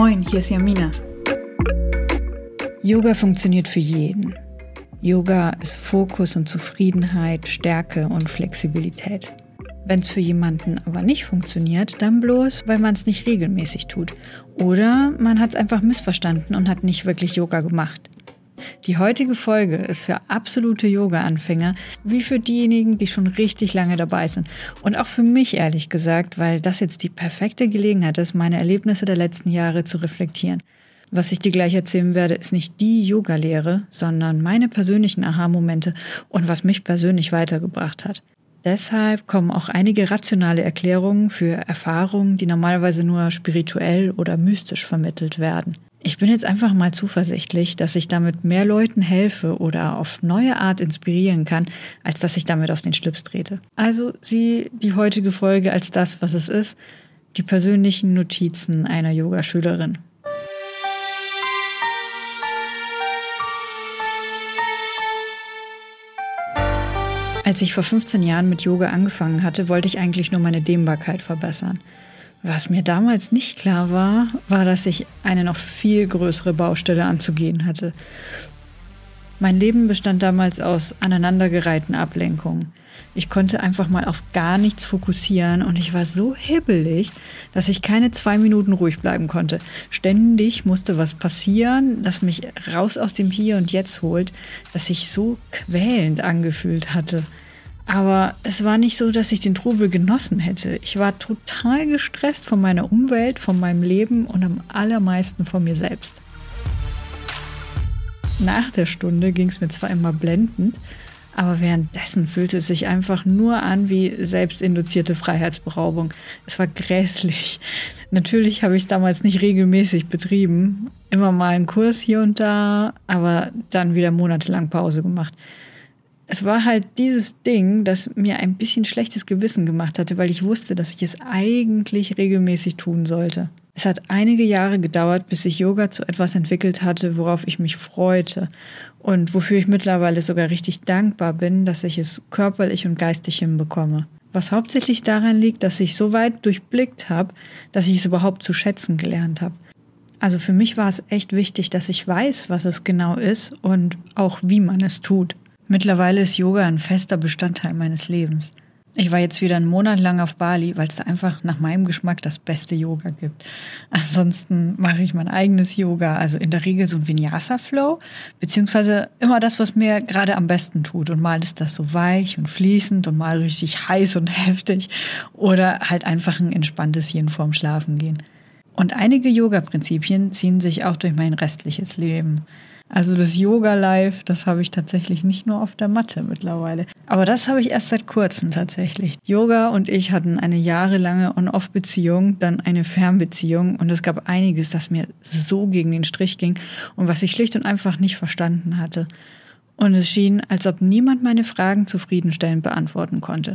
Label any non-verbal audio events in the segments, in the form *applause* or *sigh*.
Moin, hier ist Jamina. Yoga funktioniert für jeden. Yoga ist Fokus und Zufriedenheit, Stärke und Flexibilität. Wenn es für jemanden aber nicht funktioniert, dann bloß, weil man es nicht regelmäßig tut. Oder man hat es einfach missverstanden und hat nicht wirklich Yoga gemacht. Die heutige Folge ist für absolute Yoga-Anfänger, wie für diejenigen, die schon richtig lange dabei sind. Und auch für mich ehrlich gesagt, weil das jetzt die perfekte Gelegenheit ist, meine Erlebnisse der letzten Jahre zu reflektieren. Was ich dir gleich erzählen werde, ist nicht die Yoga-Lehre, sondern meine persönlichen Aha-Momente und was mich persönlich weitergebracht hat. Deshalb kommen auch einige rationale Erklärungen für Erfahrungen, die normalerweise nur spirituell oder mystisch vermittelt werden. Ich bin jetzt einfach mal zuversichtlich, dass ich damit mehr Leuten helfe oder auf neue Art inspirieren kann, als dass ich damit auf den Schlips trete. Also sieh die heutige Folge als das, was es ist, die persönlichen Notizen einer Yogaschülerin. Als ich vor 15 Jahren mit Yoga angefangen hatte, wollte ich eigentlich nur meine Dehnbarkeit verbessern. Was mir damals nicht klar war, war, dass ich eine noch viel größere Baustelle anzugehen hatte. Mein Leben bestand damals aus aneinandergereihten Ablenkungen. Ich konnte einfach mal auf gar nichts fokussieren und ich war so hibbelig, dass ich keine zwei Minuten ruhig bleiben konnte. Ständig musste was passieren, das mich raus aus dem Hier und Jetzt holt, das sich so quälend angefühlt hatte. Aber es war nicht so, dass ich den Trubel genossen hätte. Ich war total gestresst von meiner Umwelt, von meinem Leben und am allermeisten von mir selbst. Nach der Stunde ging es mir zwar immer blendend, aber währenddessen fühlte es sich einfach nur an wie selbstinduzierte Freiheitsberaubung. Es war grässlich. Natürlich habe ich es damals nicht regelmäßig betrieben. Immer mal einen Kurs hier und da, aber dann wieder monatelang Pause gemacht es war halt dieses Ding, das mir ein bisschen schlechtes Gewissen gemacht hatte, weil ich wusste, dass ich es eigentlich regelmäßig tun sollte. Es hat einige Jahre gedauert, bis sich Yoga zu etwas entwickelt hatte, worauf ich mich freute und wofür ich mittlerweile sogar richtig dankbar bin, dass ich es körperlich und geistig hinbekomme. Was hauptsächlich daran liegt, dass ich so weit durchblickt habe, dass ich es überhaupt zu schätzen gelernt habe. Also für mich war es echt wichtig, dass ich weiß, was es genau ist und auch wie man es tut. Mittlerweile ist Yoga ein fester Bestandteil meines Lebens. Ich war jetzt wieder einen Monat lang auf Bali, weil es da einfach nach meinem Geschmack das beste Yoga gibt. Ansonsten mache ich mein eigenes Yoga, also in der Regel so ein Vinyasa-Flow, beziehungsweise immer das, was mir gerade am besten tut. Und mal ist das so weich und fließend und mal richtig heiß und *laughs* heftig oder halt einfach ein entspanntes Yin vorm Schlafen gehen. Und einige Yoga-Prinzipien ziehen sich auch durch mein restliches Leben. Also das Yoga Live, das habe ich tatsächlich nicht nur auf der Matte mittlerweile. Aber das habe ich erst seit kurzem tatsächlich. Yoga und ich hatten eine jahrelange On-Off-Beziehung, dann eine Fernbeziehung und es gab einiges, das mir so gegen den Strich ging und was ich schlicht und einfach nicht verstanden hatte. Und es schien, als ob niemand meine Fragen zufriedenstellend beantworten konnte.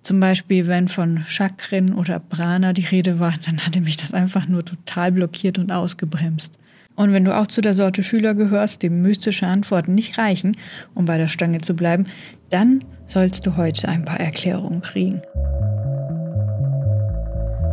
Zum Beispiel, wenn von Chakren oder Prana die Rede war, dann hatte mich das einfach nur total blockiert und ausgebremst. Und wenn du auch zu der Sorte Schüler gehörst, dem mystische Antworten nicht reichen, um bei der Stange zu bleiben, dann sollst du heute ein paar Erklärungen kriegen.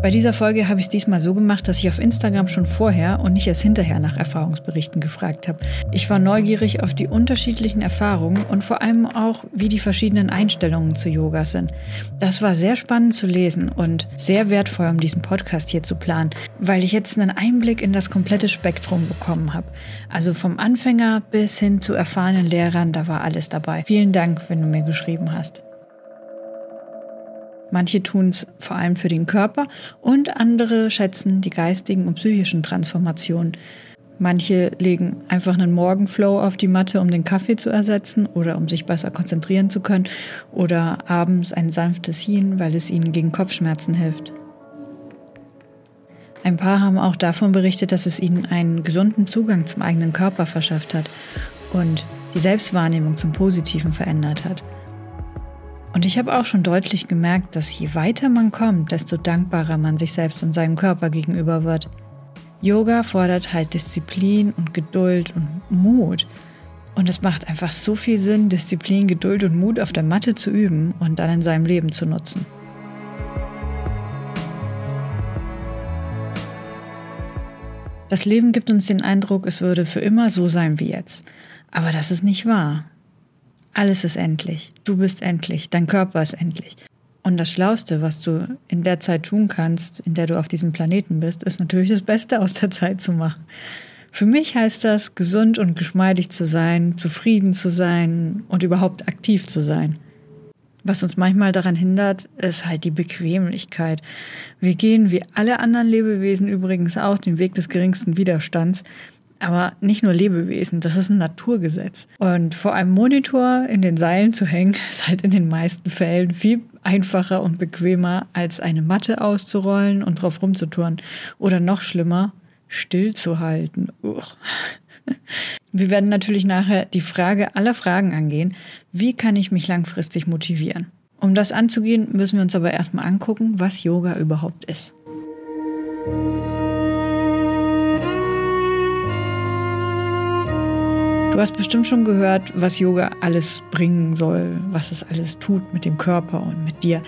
Bei dieser Folge habe ich es diesmal so gemacht, dass ich auf Instagram schon vorher und nicht erst hinterher nach Erfahrungsberichten gefragt habe. Ich war neugierig auf die unterschiedlichen Erfahrungen und vor allem auch, wie die verschiedenen Einstellungen zu Yoga sind. Das war sehr spannend zu lesen und sehr wertvoll, um diesen Podcast hier zu planen, weil ich jetzt einen Einblick in das komplette Spektrum bekommen habe. Also vom Anfänger bis hin zu erfahrenen Lehrern, da war alles dabei. Vielen Dank, wenn du mir geschrieben hast. Manche tun es vor allem für den Körper und andere schätzen die geistigen und psychischen Transformationen. Manche legen einfach einen Morgenflow auf die Matte, um den Kaffee zu ersetzen oder um sich besser konzentrieren zu können oder abends ein sanftes Yin, weil es ihnen gegen Kopfschmerzen hilft. Ein paar haben auch davon berichtet, dass es ihnen einen gesunden Zugang zum eigenen Körper verschafft hat und die Selbstwahrnehmung zum Positiven verändert hat. Und ich habe auch schon deutlich gemerkt, dass je weiter man kommt, desto dankbarer man sich selbst und seinem Körper gegenüber wird. Yoga fordert halt Disziplin und Geduld und Mut. Und es macht einfach so viel Sinn, Disziplin, Geduld und Mut auf der Matte zu üben und dann in seinem Leben zu nutzen. Das Leben gibt uns den Eindruck, es würde für immer so sein wie jetzt. Aber das ist nicht wahr. Alles ist endlich. Du bist endlich. Dein Körper ist endlich. Und das Schlauste, was du in der Zeit tun kannst, in der du auf diesem Planeten bist, ist natürlich das Beste aus der Zeit zu machen. Für mich heißt das, gesund und geschmeidig zu sein, zufrieden zu sein und überhaupt aktiv zu sein. Was uns manchmal daran hindert, ist halt die Bequemlichkeit. Wir gehen wie alle anderen Lebewesen übrigens auch den Weg des geringsten Widerstands. Aber nicht nur Lebewesen, das ist ein Naturgesetz. Und vor einem Monitor in den Seilen zu hängen, *laughs* ist halt in den meisten Fällen viel einfacher und bequemer, als eine Matte auszurollen und drauf rumzuturnen. Oder noch schlimmer, stillzuhalten. Uch. *laughs* Wir werden natürlich nachher die Frage aller Fragen angehen, wie kann ich mich langfristig motivieren? Um das anzugehen, müssen wir uns aber erstmal angucken, was Yoga überhaupt ist. Du hast bestimmt schon gehört, was Yoga alles bringen soll, was es alles tut mit dem Körper und mit dir,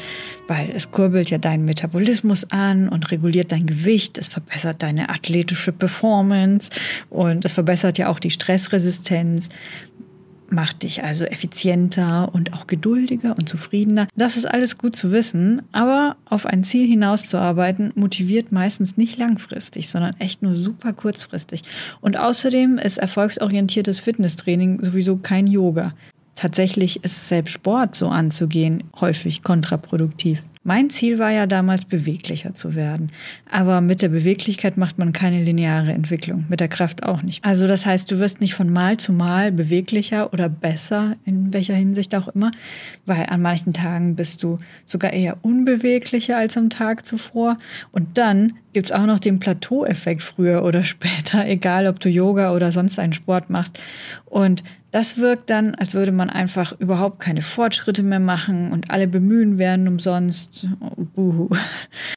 weil es kurbelt ja deinen Metabolismus an und reguliert dein Gewicht, es verbessert deine athletische Performance und es verbessert ja auch die Stressresistenz macht dich also effizienter und auch geduldiger und zufriedener. Das ist alles gut zu wissen, aber auf ein Ziel hinauszuarbeiten motiviert meistens nicht langfristig, sondern echt nur super kurzfristig. Und außerdem ist erfolgsorientiertes Fitnesstraining sowieso kein Yoga. Tatsächlich ist selbst Sport so anzugehen häufig kontraproduktiv. Mein Ziel war ja damals beweglicher zu werden. Aber mit der Beweglichkeit macht man keine lineare Entwicklung, mit der Kraft auch nicht. Also das heißt, du wirst nicht von Mal zu Mal beweglicher oder besser, in welcher Hinsicht auch immer, weil an manchen Tagen bist du sogar eher unbeweglicher als am Tag zuvor. Und dann gibt's auch noch den Plateaueffekt früher oder *laughs* später, egal ob du Yoga oder sonst einen Sport machst. Und das wirkt dann, als würde man einfach überhaupt keine Fortschritte mehr machen und alle Bemühen werden umsonst. Oh, buhu.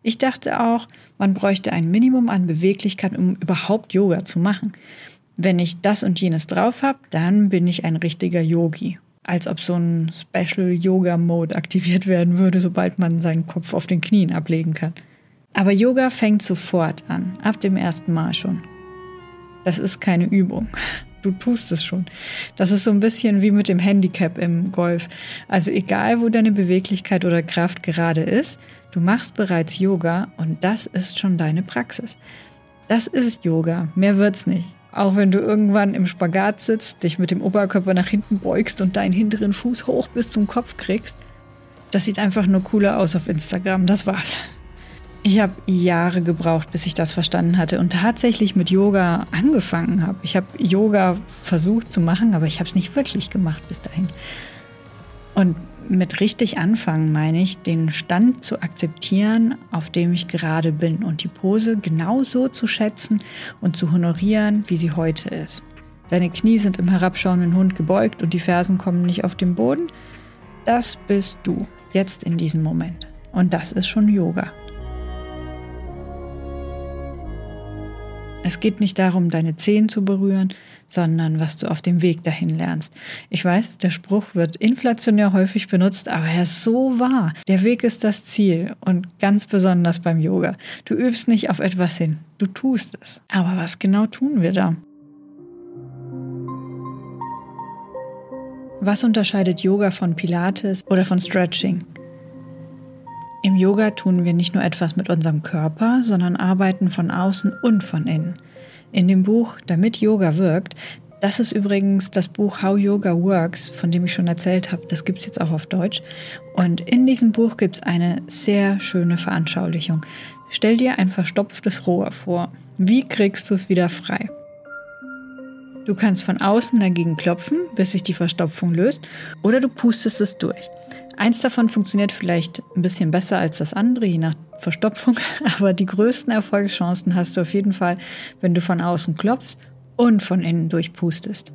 Ich dachte auch, man bräuchte ein Minimum an Beweglichkeit, um überhaupt Yoga zu machen. Wenn ich das und jenes drauf habe, dann bin ich ein richtiger Yogi. Als ob so ein Special Yoga Mode aktiviert werden würde, sobald man seinen Kopf auf den Knien ablegen kann. Aber Yoga fängt sofort an, ab dem ersten Mal schon. Das ist keine Übung du tust es schon. Das ist so ein bisschen wie mit dem Handicap im Golf. Also egal, wo deine Beweglichkeit oder Kraft gerade ist, du machst bereits Yoga und das ist schon deine Praxis. Das ist Yoga, mehr wird's nicht. Auch wenn du irgendwann im Spagat sitzt, dich mit dem Oberkörper nach hinten beugst und deinen hinteren Fuß hoch bis zum Kopf kriegst, das sieht einfach nur cooler aus auf Instagram, das war's. Ich habe Jahre gebraucht, bis ich das verstanden hatte und tatsächlich mit Yoga angefangen habe. Ich habe Yoga versucht zu machen, aber ich habe es nicht wirklich gemacht bis dahin. Und mit richtig anfangen meine ich, den Stand zu akzeptieren, auf dem ich gerade bin und die Pose genau so zu schätzen und zu honorieren, wie sie heute ist. Deine Knie sind im herabschauenden Hund gebeugt und die Fersen kommen nicht auf den Boden. Das bist du, jetzt in diesem Moment. Und das ist schon Yoga. Es geht nicht darum, deine Zehen zu berühren, sondern was du auf dem Weg dahin lernst. Ich weiß, der Spruch wird inflationär häufig benutzt, aber er ist so wahr. Der Weg ist das Ziel und ganz besonders beim Yoga. Du übst nicht auf etwas hin, du tust es. Aber was genau tun wir da? Was unterscheidet Yoga von Pilates oder von Stretching? Im Yoga tun wir nicht nur etwas mit unserem Körper, sondern arbeiten von außen und von innen. In dem Buch Damit Yoga wirkt, das ist übrigens das Buch How Yoga Works, von dem ich schon erzählt habe. Das gibt es jetzt auch auf Deutsch. Und in diesem Buch gibt es eine sehr schöne Veranschaulichung. Stell dir ein verstopftes Rohr vor. Wie kriegst du es wieder frei? Du kannst von außen dagegen klopfen, bis sich die Verstopfung löst, oder du pustest es durch. Eins davon funktioniert vielleicht ein bisschen besser als das andere, je nach Verstopfung, *laughs* aber die größten Erfolgschancen hast du auf jeden Fall, wenn du von außen klopfst und von innen durchpustest.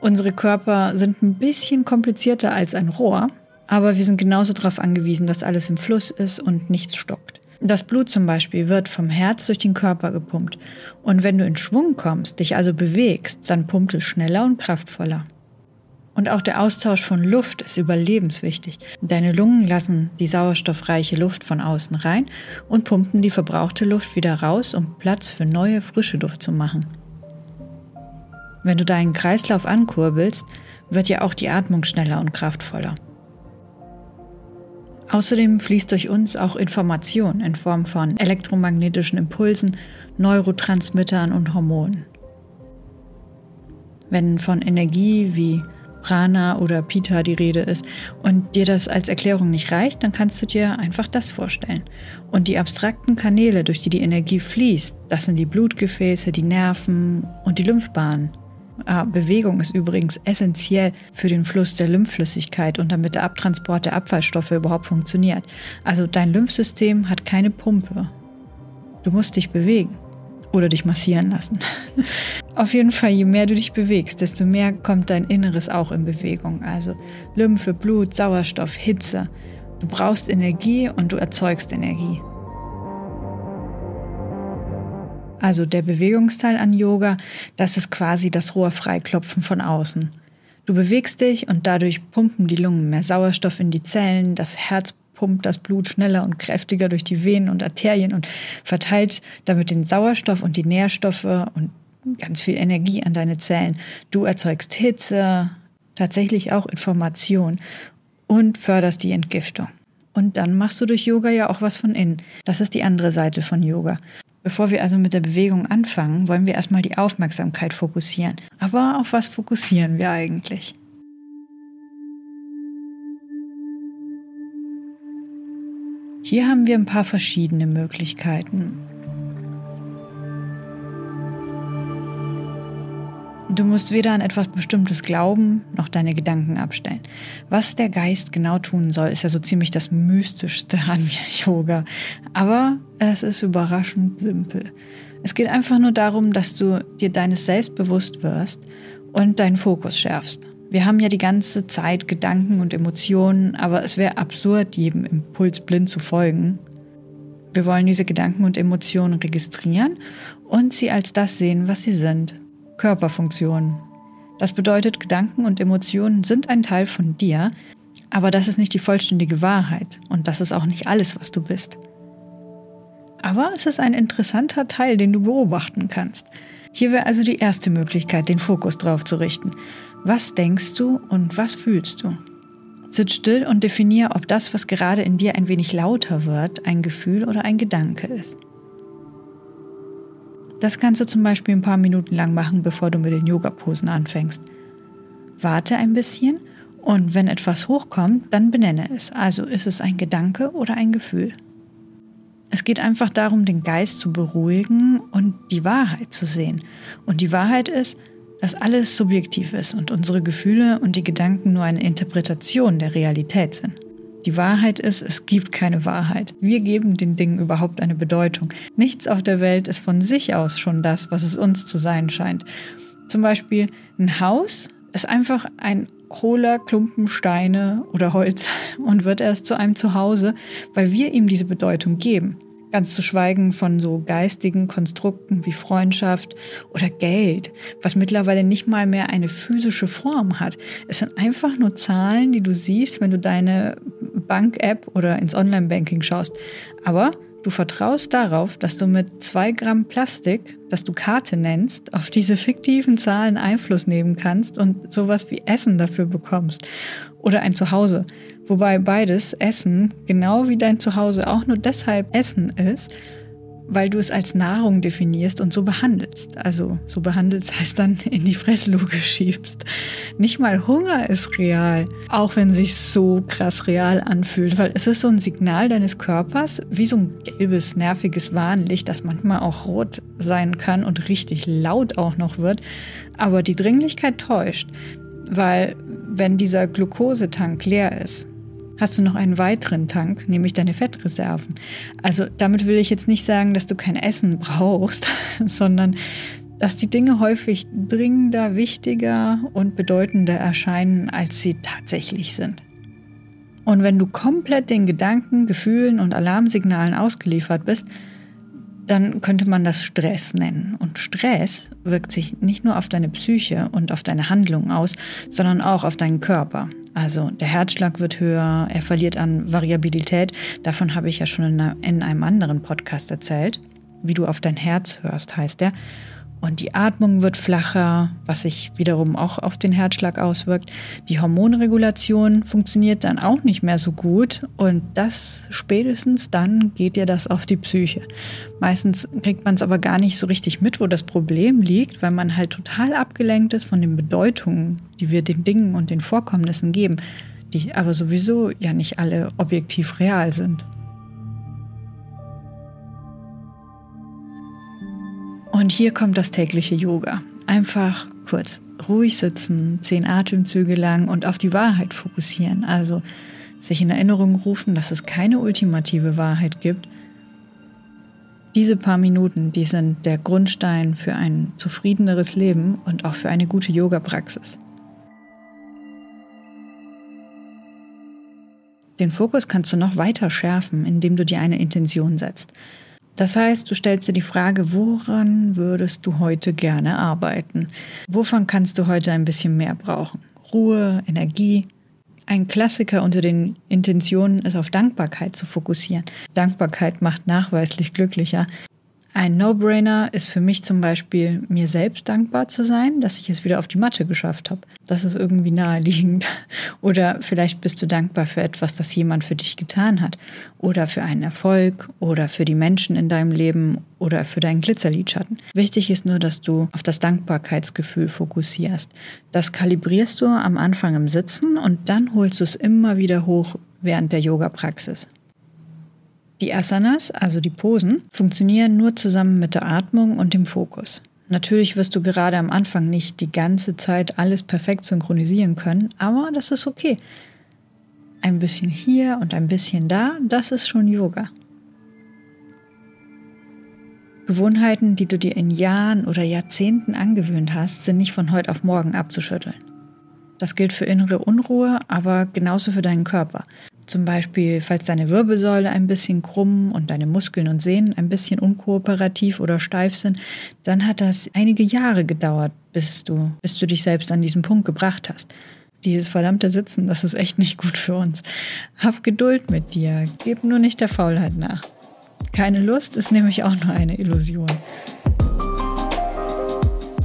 Unsere Körper sind ein bisschen komplizierter als ein Rohr, aber wir sind genauso darauf angewiesen, dass alles im Fluss ist und nichts stockt. Das Blut zum Beispiel wird vom Herz durch den Körper gepumpt. Und wenn du in Schwung kommst, dich also bewegst, dann pumpt es schneller und kraftvoller. Und auch der Austausch von Luft ist überlebenswichtig. Deine Lungen lassen die sauerstoffreiche Luft von außen rein und pumpen die verbrauchte Luft wieder raus, um Platz für neue, frische Luft zu machen. Wenn du deinen Kreislauf ankurbelst, wird ja auch die Atmung schneller und kraftvoller. Außerdem fließt durch uns auch Information in Form von elektromagnetischen Impulsen, Neurotransmittern und Hormonen. Wenn von Energie wie Prana oder Pita die Rede ist und dir das als Erklärung nicht reicht, dann kannst du dir einfach das vorstellen. Und die abstrakten Kanäle, durch die die Energie fließt, das sind die Blutgefäße, die Nerven und die Lymphbahnen. Ah, Bewegung ist übrigens essentiell für den Fluss der Lymphflüssigkeit und damit der Abtransport der Abfallstoffe überhaupt funktioniert. Also dein Lymphsystem hat keine Pumpe. Du musst dich bewegen oder dich massieren lassen. *laughs* Auf jeden Fall, je mehr du dich bewegst, desto mehr kommt dein Inneres auch in Bewegung. Also Lymphe, Blut, Sauerstoff, Hitze. Du brauchst Energie und du erzeugst Energie. Also der Bewegungsteil an Yoga, das ist quasi das Rohrfreiklopfen von außen. Du bewegst dich und dadurch pumpen die Lungen mehr Sauerstoff in die Zellen, das Herz pumpt das Blut schneller und kräftiger durch die Venen und Arterien und verteilt damit den Sauerstoff und die Nährstoffe und ganz viel Energie an deine Zellen. Du erzeugst Hitze, tatsächlich auch Information und förderst die Entgiftung. Und dann machst du durch Yoga ja auch was von innen. Das ist die andere Seite von Yoga. Bevor wir also mit der Bewegung anfangen, wollen wir erstmal die Aufmerksamkeit fokussieren. Aber auf was fokussieren wir eigentlich? Hier haben wir ein paar verschiedene Möglichkeiten. Du musst weder an etwas Bestimmtes glauben, noch deine Gedanken abstellen. Was der Geist genau tun soll, ist ja so ziemlich das Mystischste *laughs* an Yoga. Aber es ist überraschend simpel. Es geht einfach nur darum, dass du dir deines Selbst bewusst wirst und deinen Fokus schärfst. Wir haben ja die ganze Zeit Gedanken und Emotionen, aber es wäre absurd, jedem Impuls blind zu folgen. Wir wollen diese Gedanken und Emotionen registrieren und sie als das sehen, was sie sind. Körperfunktionen. Das bedeutet, Gedanken und Emotionen sind ein Teil von dir, aber das ist nicht die vollständige Wahrheit und das ist auch nicht alles, was du bist. Aber es ist ein interessanter Teil, den du beobachten kannst. Hier wäre also die erste Möglichkeit, den Fokus drauf zu richten. Was denkst du und was fühlst du? Sitz still und definiere, ob das, was gerade in dir ein wenig lauter wird, ein Gefühl oder ein Gedanke ist. Das kannst du zum Beispiel ein paar Minuten lang machen, bevor du mit den Yoga-Posen anfängst. Warte ein bisschen und wenn etwas hochkommt, dann benenne es. Also ist es ein Gedanke oder ein Gefühl. Es geht einfach darum, den Geist zu beruhigen und die Wahrheit zu sehen. Und die Wahrheit ist, dass alles subjektiv ist und unsere Gefühle und die Gedanken nur eine Interpretation der Realität sind. Die Wahrheit ist, es gibt keine Wahrheit. Wir geben den Dingen überhaupt eine Bedeutung. Nichts auf der Welt ist von sich aus schon das, was es uns zu sein scheint. Zum Beispiel ein Haus ist einfach ein hohler Klumpen Steine oder Holz *laughs* und wird erst zu einem Zuhause, weil wir ihm diese Bedeutung geben. Ganz zu schweigen von so geistigen Konstrukten wie Freundschaft oder Geld, was mittlerweile nicht mal mehr eine physische Form hat. Es sind einfach nur Zahlen, die du siehst, wenn du deine Bank-App oder ins Online-Banking schaust. Aber Du vertraust darauf, dass du mit zwei Gramm Plastik, das du Karte nennst, auf diese fiktiven Zahlen Einfluss nehmen kannst und sowas wie Essen dafür bekommst. Oder ein Zuhause. Wobei beides Essen genau wie dein Zuhause auch nur deshalb Essen ist, weil du es als Nahrung definierst und so behandelst. Also so behandelst heißt dann *laughs* in die Fressluke schiebst. Nicht mal Hunger ist real, auch wenn sich so krass real anfühlt, weil es ist so ein Signal deines Körpers, wie so ein gelbes, nerviges Warnlicht, das manchmal auch rot sein kann und richtig laut auch noch wird. Aber die Dringlichkeit täuscht, weil wenn dieser Glukosetank leer ist, hast du noch einen weiteren Tank, nämlich deine Fettreserven. Also damit will ich jetzt nicht sagen, dass du kein Essen brauchst, *laughs* sondern dass die Dinge häufig dringender, wichtiger und bedeutender erscheinen, als sie tatsächlich sind. Und wenn du komplett den Gedanken, Gefühlen und Alarmsignalen ausgeliefert bist, dann könnte man das Stress nennen. Und Stress wirkt sich nicht nur auf deine Psyche und auf deine Handlungen aus, sondern auch auf deinen Körper. Also der Herzschlag wird höher, er verliert an Variabilität. Davon habe ich ja schon in einem anderen Podcast erzählt. Wie du auf dein Herz hörst, heißt der. Und die Atmung wird flacher, was sich wiederum auch auf den Herzschlag auswirkt. Die Hormonregulation funktioniert dann auch nicht mehr so gut. Und das spätestens dann geht dir das auf die Psyche. Meistens kriegt man es aber gar nicht so richtig mit, wo das Problem liegt, weil man halt total abgelenkt ist von den Bedeutungen, die wir den Dingen und den Vorkommnissen geben, die aber sowieso ja nicht alle objektiv real sind. Und hier kommt das tägliche Yoga. Einfach kurz ruhig sitzen, zehn Atemzüge lang und auf die Wahrheit fokussieren. Also sich in Erinnerung rufen, dass es keine ultimative Wahrheit gibt. Diese paar Minuten, die sind der Grundstein für ein zufriedeneres Leben und auch für eine gute Yoga-Praxis. Den Fokus kannst du noch weiter schärfen, indem du dir eine Intention setzt. Das heißt, du stellst dir die Frage, woran würdest du heute gerne arbeiten? Wovon kannst du heute ein bisschen mehr brauchen? Ruhe, Energie? Ein Klassiker unter den Intentionen ist auf Dankbarkeit zu fokussieren. Dankbarkeit macht nachweislich glücklicher. Ein No-Brainer ist für mich zum Beispiel, mir selbst dankbar zu sein, dass ich es wieder auf die Matte geschafft habe. Das ist irgendwie naheliegend. *laughs* Oder vielleicht bist du dankbar für etwas, das jemand für dich getan hat. Oder für einen Erfolg. Oder für die Menschen in deinem Leben. Oder für deinen Glitzerlidschatten. Wichtig ist nur, dass du auf das Dankbarkeitsgefühl fokussierst. Das kalibrierst du am Anfang im Sitzen und dann holst du es immer wieder hoch während der Yoga-Praxis. Die Asanas, also die Posen, funktionieren nur zusammen mit der Atmung und dem Fokus. Natürlich wirst du gerade am Anfang nicht die ganze Zeit alles perfekt synchronisieren können, aber das ist okay. Ein bisschen hier und ein bisschen da, das ist schon Yoga. Gewohnheiten, die du dir in Jahren oder Jahrzehnten angewöhnt hast, sind nicht von heute auf morgen abzuschütteln. Das gilt für innere Unruhe, aber genauso für deinen Körper. Zum Beispiel, falls deine Wirbelsäule ein bisschen krumm und deine Muskeln und Sehnen ein bisschen unkooperativ oder steif sind, dann hat das einige Jahre gedauert, bis du, bis du dich selbst an diesen Punkt gebracht hast. Dieses verdammte Sitzen, das ist echt nicht gut für uns. Hab Geduld mit dir, gib nur nicht der Faulheit nach. Keine Lust ist nämlich auch nur eine Illusion.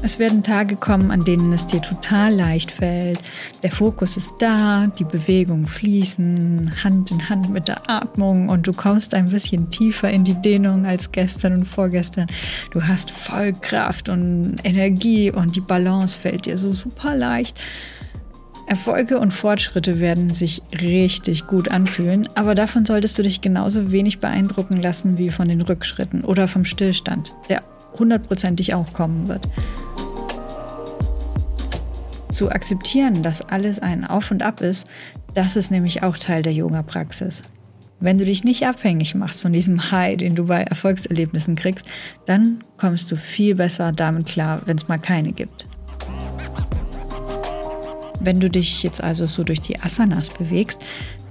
Es werden Tage kommen, an denen es dir total leicht fällt. Der Fokus ist da, die Bewegungen fließen, Hand in Hand mit der Atmung und du kommst ein bisschen tiefer in die Dehnung als gestern und vorgestern. Du hast voll Kraft und Energie und die Balance fällt dir so super leicht. Erfolge und Fortschritte werden sich richtig gut anfühlen, aber davon solltest du dich genauso wenig beeindrucken lassen wie von den Rückschritten oder vom Stillstand, der hundertprozentig auch kommen wird. Zu akzeptieren, dass alles ein Auf und Ab ist, das ist nämlich auch Teil der Yoga-Praxis. Wenn du dich nicht abhängig machst von diesem High, den du bei Erfolgserlebnissen kriegst, dann kommst du viel besser damit klar, wenn es mal keine gibt. Wenn du dich jetzt also so durch die Asanas bewegst,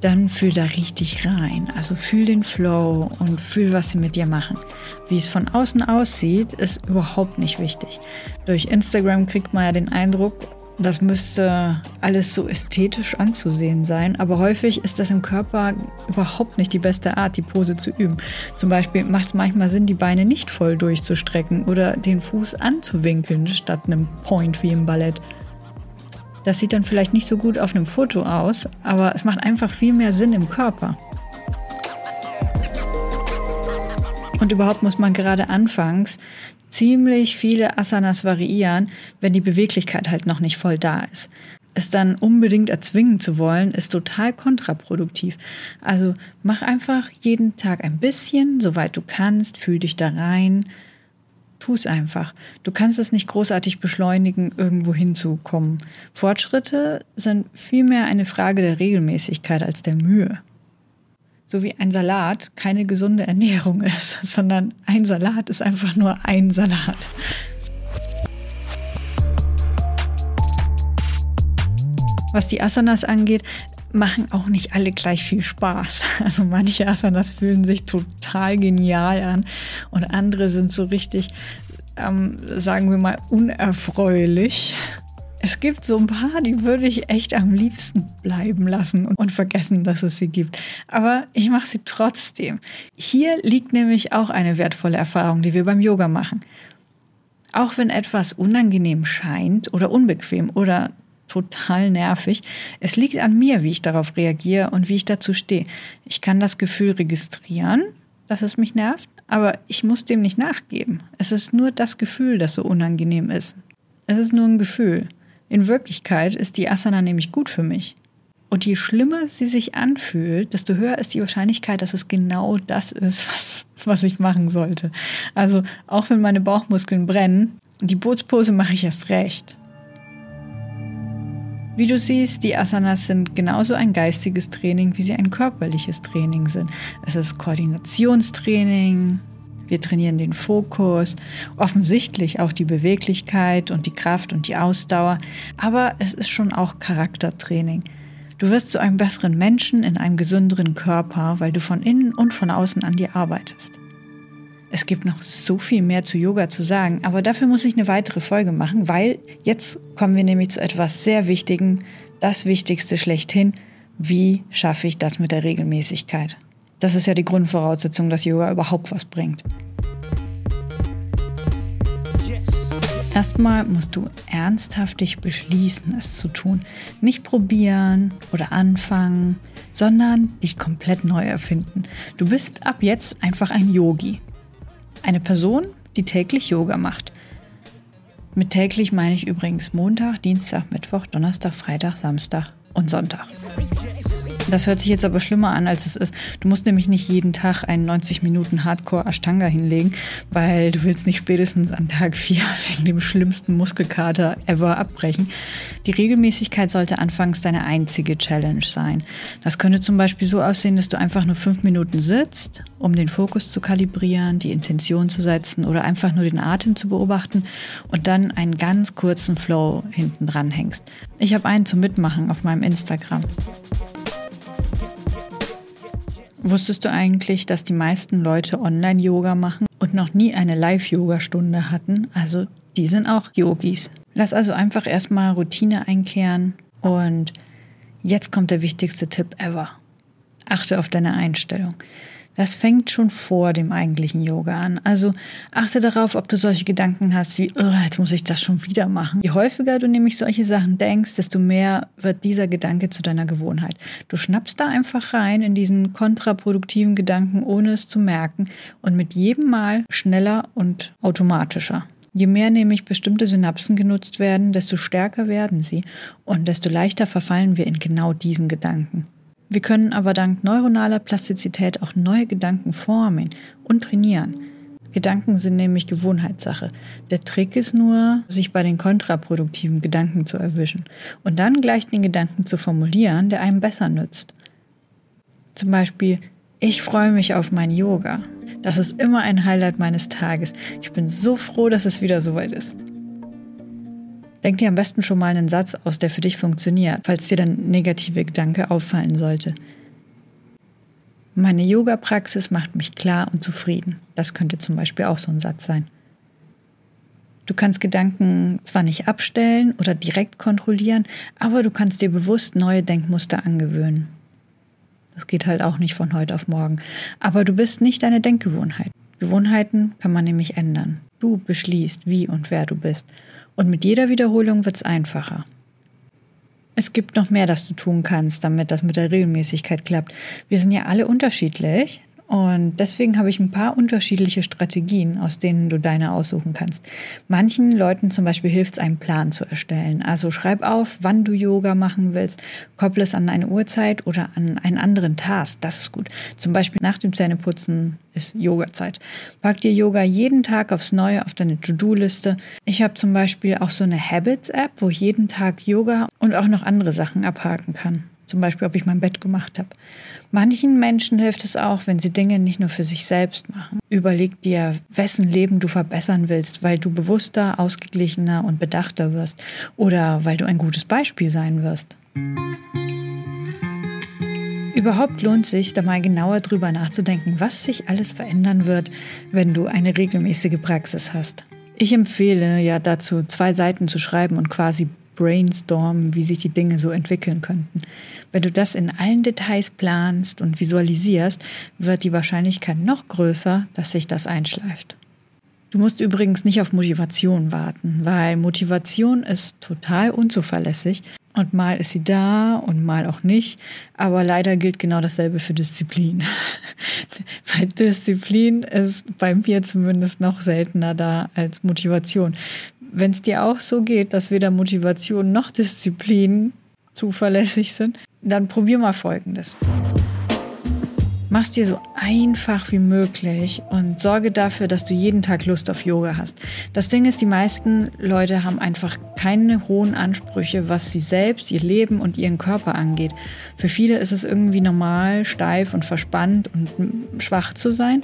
dann fühl da richtig rein. Also fühl den Flow und fühl, was sie mit dir machen. Wie es von außen aussieht, ist überhaupt nicht wichtig. Durch Instagram kriegt man ja den Eindruck, das müsste alles so ästhetisch anzusehen sein, aber häufig ist das im Körper überhaupt nicht die beste Art, die Pose zu üben. Zum Beispiel macht es manchmal Sinn, die Beine nicht voll durchzustrecken oder den Fuß anzuwinkeln statt einem Point wie im Ballett. Das sieht dann vielleicht nicht so gut auf einem Foto aus, aber es macht einfach viel mehr Sinn im Körper. Und überhaupt muss man gerade anfangs ziemlich viele Asanas variieren, wenn die Beweglichkeit halt noch nicht voll da ist. Es dann unbedingt erzwingen zu wollen, ist total kontraproduktiv. Also mach einfach jeden Tag ein bisschen, soweit du kannst, fühl dich da rein. Tu es einfach. Du kannst es nicht großartig beschleunigen, irgendwo hinzukommen. Fortschritte sind vielmehr eine Frage der Regelmäßigkeit als der Mühe so wie ein Salat keine gesunde Ernährung ist, *laughs* sondern ein Salat ist einfach nur ein Salat. Was die Asanas angeht, machen auch nicht alle gleich viel Spaß. *laughs* Also manche Asanas fühlen sich total genial an und andere sind so richtig, ähm, sagen wir mal, unerfreulich. Es gibt so ein paar, die würde ich echt am liebsten bleiben lassen und vergessen, dass es sie gibt. Aber ich mache sie trotzdem. Hier liegt nämlich auch eine wertvolle Erfahrung, die wir beim Yoga machen. Auch wenn etwas unangenehm scheint oder unbequem oder total nervig, es liegt an mir, wie ich darauf reagiere und wie ich dazu stehe. Ich kann das Gefühl registrieren, dass es mich nervt, aber ich muss dem nicht nachgeben. Es ist nur das Gefühl, das so unangenehm ist. Es ist nur ein Gefühl. In Wirklichkeit ist die Asana nämlich gut für mich. Und je schlimmer sie sich anfühlt, desto höher ist die Wahrscheinlichkeit, dass es genau das ist, *laughs* was, was ich machen sollte. Also auch wenn meine Bauchmuskeln brennen, die Bootspose mache ich erst recht. Wie du siehst, die Asanas sind genauso ein geistiges Training, wie sie ein körperliches Training sind. Es ist Koordinationstraining, wir trainieren den Fokus, offensichtlich auch die Beweglichkeit und die Kraft und die Ausdauer, aber es ist schon auch Charaktertraining. Du wirst zu einem besseren Menschen in einem gesünderen Körper, weil du von innen und von außen an dir arbeitest. Es gibt noch so viel mehr zu Yoga zu sagen, aber dafür muss ich eine weitere Folge machen, weil jetzt kommen wir nämlich zu etwas sehr Wichtigen, das Wichtigste schlechthin. Wie schaffe ich das mit der Regelmäßigkeit? Das ist ja die Grundvoraussetzung, dass Yoga überhaupt was bringt. Erstmal musst du ernsthaft dich beschließen, es zu tun. Nicht probieren oder anfangen, sondern dich komplett neu erfinden. Du bist ab jetzt einfach ein Yogi. Eine Person, die täglich Yoga macht. Mit täglich meine ich übrigens Montag, Dienstag, Mittwoch, Donnerstag, Freitag, Samstag und Sonntag. Das hört sich jetzt aber schlimmer an, als es ist. Du musst nämlich nicht jeden Tag einen 90 Minuten Hardcore Ashtanga hinlegen, weil du willst nicht spätestens an Tag 4 *laughs* wegen dem schlimmsten Muskelkater ever abbrechen. Die Regelmäßigkeit sollte anfangs deine einzige Challenge sein. Das könnte zum Beispiel so aussehen, dass du einfach nur fünf Minuten sitzt, um den Fokus zu kalibrieren, die Intention zu setzen oder einfach nur den Atem zu beobachten und dann einen ganz kurzen Flow hinten dran hängst. Ich habe einen zum Mitmachen auf meinem Instagram. Wusstest du eigentlich, dass die meisten Leute Online-Yoga machen und noch nie eine Live-Yoga-Stunde hatten? Also die sind auch Yogis. Lass also einfach erstmal Routine einkehren und jetzt kommt der wichtigste Tipp ever. Achte auf deine Einstellung. Das fängt schon vor dem eigentlichen Yoga an. Also achte darauf, ob du solche Gedanken hast wie, oh, jetzt muss ich das schon wieder machen. Je häufiger du nämlich solche Sachen denkst, desto mehr wird dieser Gedanke zu deiner Gewohnheit. Du schnappst da einfach rein in diesen kontraproduktiven Gedanken, ohne es zu merken und mit jedem Mal schneller und automatischer. Je mehr nämlich bestimmte Synapsen genutzt werden, desto stärker werden sie und desto leichter verfallen wir in genau diesen Gedanken. Wir können aber dank neuronaler Plastizität auch neue Gedanken formen und trainieren. Gedanken sind nämlich Gewohnheitssache. Der Trick ist nur, sich bei den kontraproduktiven Gedanken zu erwischen und dann gleich den Gedanken zu formulieren, der einem besser nützt. Zum Beispiel, ich freue mich auf mein Yoga. Das ist immer ein Highlight meines Tages. Ich bin so froh, dass es wieder soweit ist. Denk dir am besten schon mal einen Satz aus, der für dich funktioniert, falls dir dann negative Gedanke auffallen sollte. Meine Yoga-Praxis macht mich klar und zufrieden. Das könnte zum Beispiel auch so ein Satz sein. Du kannst Gedanken zwar nicht abstellen oder direkt kontrollieren, aber du kannst dir bewusst neue Denkmuster angewöhnen. Das geht halt auch nicht von heute auf morgen. Aber du bist nicht deine Denkgewohnheit. Gewohnheiten kann man nämlich ändern. Du beschließt, wie und wer du bist. Und mit jeder Wiederholung wird es einfacher. Es gibt noch mehr, das du tun kannst, damit das mit der Regelmäßigkeit klappt. Wir sind ja alle unterschiedlich. Und deswegen habe ich ein paar unterschiedliche Strategien, aus denen du deine aussuchen kannst. Manchen Leuten zum Beispiel hilft es, einen Plan zu erstellen. Also schreib auf, wann du Yoga machen willst, kopple es an eine Uhrzeit oder an einen anderen Task. Das ist gut. Zum Beispiel nach dem Zähneputzen ist Yoga-Zeit. Pack dir Yoga jeden Tag aufs Neue auf deine To-Do-Liste. Ich habe zum Beispiel auch so eine Habits-App, wo ich jeden Tag Yoga und auch noch andere Sachen abhaken kann. Zum Beispiel, ob ich mein Bett gemacht habe. Manchen Menschen hilft es auch, wenn sie Dinge nicht nur für sich selbst machen. Überleg dir, wessen Leben du verbessern willst, weil du bewusster, ausgeglichener und bedachter wirst oder weil du ein gutes Beispiel sein wirst. Überhaupt lohnt sich, da mal genauer drüber nachzudenken, was sich alles verändern wird, wenn du eine regelmäßige Praxis hast. Ich empfehle ja dazu, zwei Seiten zu schreiben und quasi brainstormen, wie sich die Dinge so entwickeln könnten. Wenn du das in allen Details planst und visualisierst, wird die Wahrscheinlichkeit noch größer, dass sich das einschleift. Du musst übrigens nicht auf Motivation warten, weil Motivation ist total unzuverlässig und mal ist sie da und mal auch nicht. Aber leider gilt genau dasselbe für Disziplin. *laughs* Weil Disziplin ist bei mir zumindest noch seltener da als Motivation. Wenn es dir auch so geht, dass weder Motivation noch Disziplin zuverlässig sind, dann probier mal Folgendes. Mach's dir so einfach wie möglich und sorge dafür, dass du jeden Tag Lust auf Yoga hast. Das Ding ist, die meisten Leute haben einfach keine hohen Ansprüche, was sie selbst, ihr Leben und ihren Körper angeht. Für viele ist es irgendwie normal, steif und verspannt und schwach zu sein.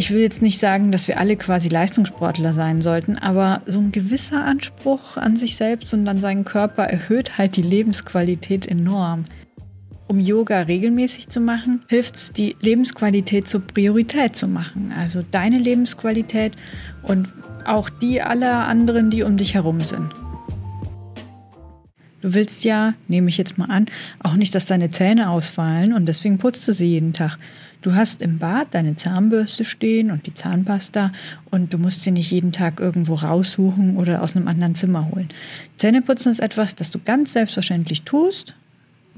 Ich will jetzt nicht sagen, dass wir alle quasi Leistungssportler sein sollten, aber so ein gewisser Anspruch an sich selbst und an seinen Körper erhöht halt die Lebensqualität enorm. Um Yoga regelmäßig zu machen, hilft es, die Lebensqualität zur Priorität zu machen. Also deine Lebensqualität und auch die aller anderen, die um dich herum sind. Du willst ja, nehme ich jetzt mal an, auch nicht, dass deine Zähne ausfallen und deswegen putzt du sie jeden Tag. Du hast im Bad deine Zahnbürste stehen und die Zahnpasta und du musst sie nicht jeden Tag irgendwo raussuchen oder aus einem anderen Zimmer holen. Zähneputzen ist etwas, das du ganz selbstverständlich tust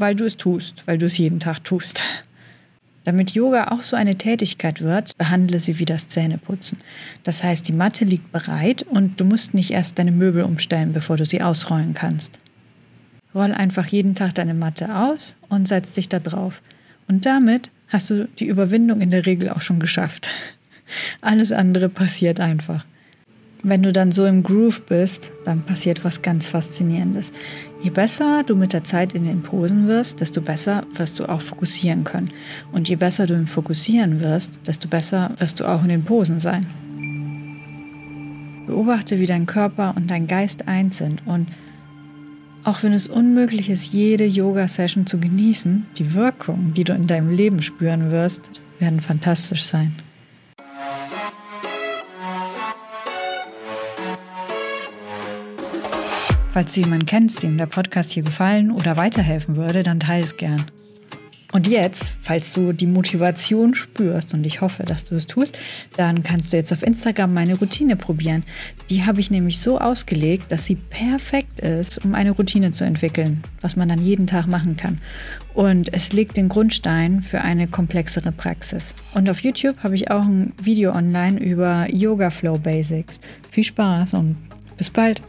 weil du es tust, weil du es jeden Tag tust. *laughs* Damit Yoga auch so eine Tätigkeit wird, behandle sie wie das Zähneputzen. Das heißt, die Matte liegt bereit und du musst nicht erst deine Möbel umstellen, bevor du sie ausrollen kannst. Roll einfach jeden Tag deine Matte aus und setz dich da drauf. Und damit hast du die Überwindung in der Regel auch schon geschafft. *laughs* Alles andere passiert einfach. Wenn du dann so im Groove bist, dann passiert was ganz Faszinierendes. Je besser du mit der Zeit in den Posen wirst, desto besser wirst du auch fokussieren können. Und je besser du im Fokussieren wirst, desto besser wirst du auch in den Posen sein. Beobachte, wie dein Körper und dein Geist eins sind und auch wenn es unmöglich ist, jede Yoga-Session zu genießen, die Wirkungen, die du in deinem Leben spüren wirst, werden fantastisch sein. Falls du jemanden kennst, dem der Podcast hier gefallen oder weiterhelfen würde, dann teile es gern. Und jetzt, falls du die Motivation spürst, und ich hoffe, dass du es tust, dann kannst du jetzt auf Instagram meine Routine probieren. Die habe ich nämlich so ausgelegt, dass sie perfekt ist, um eine Routine zu entwickeln, was man dann jeden Tag machen kann. Und es legt den Grundstein für eine komplexere Praxis. Und auf YouTube habe ich auch ein Video online über Yoga Flow Basics. Viel Spaß und bis bald.